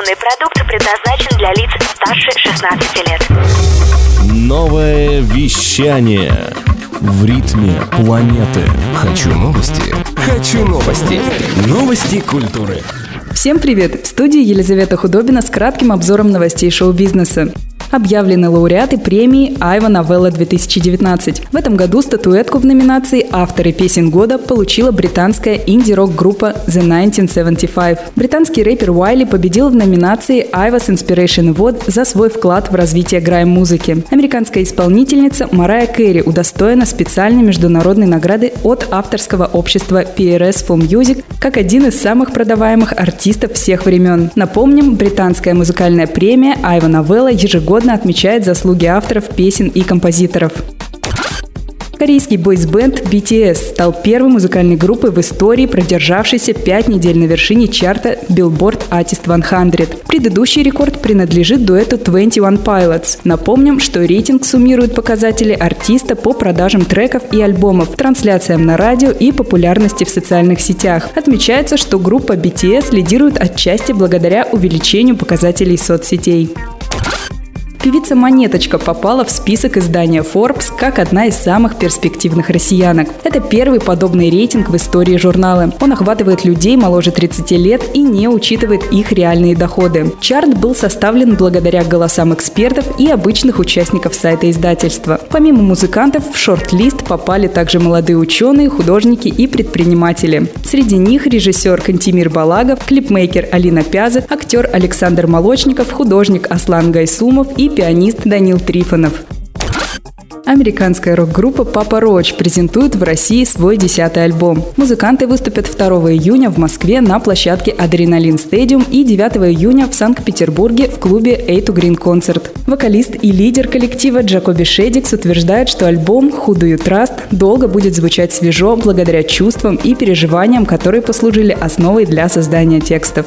Информационный продукт предназначен для лиц старше 16 лет. Новое вещание в ритме планеты. Хочу новости. Хочу новости. Новости культуры. Всем привет! В студии Елизавета Худобина с кратким обзором новостей шоу-бизнеса объявлены лауреаты премии Айва Новелла 2019. В этом году статуэтку в номинации «Авторы песен года» получила британская инди-рок-группа The 1975. Британский рэпер Уайли победил в номинации Iva's Inspiration Award за свой вклад в развитие грайм-музыки. Американская исполнительница Марая Кэрри удостоена специальной международной награды от авторского общества PRS for Music как один из самых продаваемых артистов всех времен. Напомним, британская музыкальная премия Айва Новелла ежегодно ежегодно отмечает заслуги авторов песен и композиторов. Корейский бойсбенд BTS стал первой музыкальной группой в истории, продержавшейся пять недель на вершине чарта Billboard Artist 100. Предыдущий рекорд принадлежит дуэту 21 Pilots. Напомним, что рейтинг суммирует показатели артиста по продажам треков и альбомов, трансляциям на радио и популярности в социальных сетях. Отмечается, что группа BTS лидирует отчасти благодаря увеличению показателей соцсетей. Певица Монеточка попала в список издания Forbes как одна из самых перспективных россиянок. Это первый подобный рейтинг в истории журнала. Он охватывает людей моложе 30 лет и не учитывает их реальные доходы. Чарт был составлен благодаря голосам экспертов и обычных участников сайта издательства. Помимо музыкантов, в шорт-лист попали также молодые ученые, художники и предприниматели. Среди них режиссер Кантимир Балагов, клипмейкер Алина Пязов, актер Александр Молочников, художник Аслан Гайсумов и пианист Данил Трифонов. Американская рок-группа Папа Роч презентует в России свой десятый альбом. Музыканты выступят 2 июня в Москве на площадке Адреналин Стадиум и 9 июня в Санкт-Петербурге в клубе A to Green Concert. Вокалист и лидер коллектива Джакоби Шедикс утверждает, что альбом «Who Do You Trust» долго будет звучать свежо благодаря чувствам и переживаниям, которые послужили основой для создания текстов.